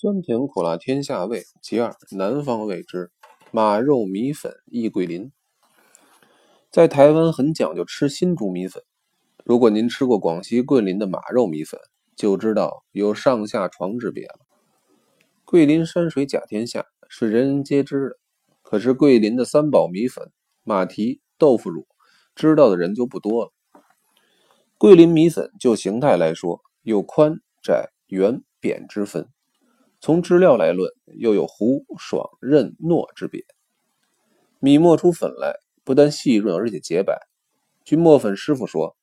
酸甜苦辣天下味，其二南方味之马肉米粉薏桂林。在台湾很讲究吃新竹米粉，如果您吃过广西桂林的马肉米粉，就知道有上下床之别了。桂林山水甲天下是人人皆知的，可是桂林的三宝米粉、马蹄、豆腐乳，知道的人就不多了。桂林米粉就形态来说，有宽窄、圆扁之分。从质料来论，又有糊、爽、韧、糯之别。米磨出粉来，不但细润，而且洁白。据磨粉师傅说，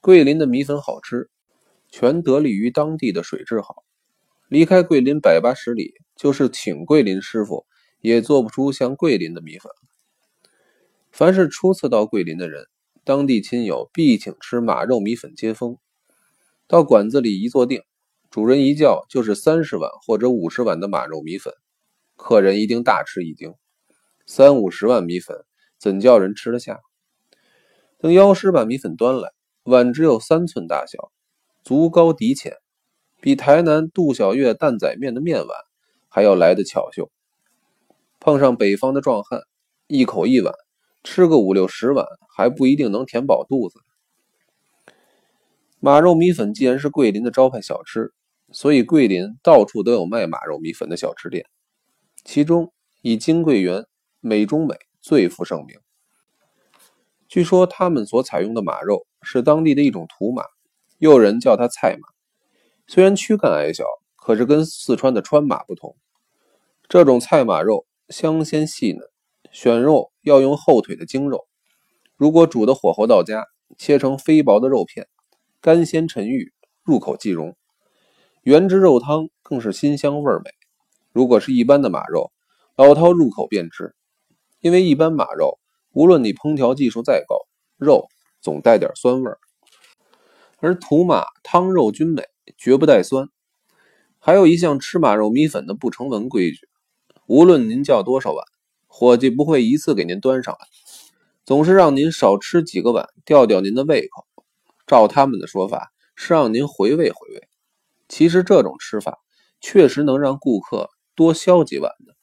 桂林的米粉好吃，全得力于当地的水质好。离开桂林百八十里，就是请桂林师傅，也做不出像桂林的米粉。凡是初次到桂林的人，当地亲友必请吃马肉米粉接风。到馆子里一坐定。主人一叫就是三十碗或者五十碗的马肉米粉，客人一定大吃一惊。三五十碗米粉怎叫人吃得下？等妖师把米粉端来，碗只有三寸大小，足高底浅，比台南杜小月担仔面的面碗还要来得巧秀。碰上北方的壮汉，一口一碗，吃个五六十碗还不一定能填饱肚子。马肉米粉既然是桂林的招牌小吃。所以，桂林到处都有卖马肉米粉的小吃店，其中以金桂园美中美最负盛名。据说他们所采用的马肉是当地的一种土马，又有人叫它菜马。虽然躯干矮小，可是跟四川的川马不同。这种菜马肉香鲜细嫩，选肉要用后腿的精肉。如果煮的火候到家，切成非薄的肉片，干鲜沉郁，入口即溶。原汁肉汤更是辛香味美。如果是一般的马肉，老饕入口便知，因为一般马肉，无论你烹调技术再高，肉总带点酸味儿。而土马汤肉均美，绝不带酸。还有一项吃马肉米粉的不成文规矩：无论您叫多少碗，伙计不会一次给您端上来，总是让您少吃几个碗，吊吊您的胃口。照他们的说法，是让您回味回味。其实这种吃法确实能让顾客多消几碗的。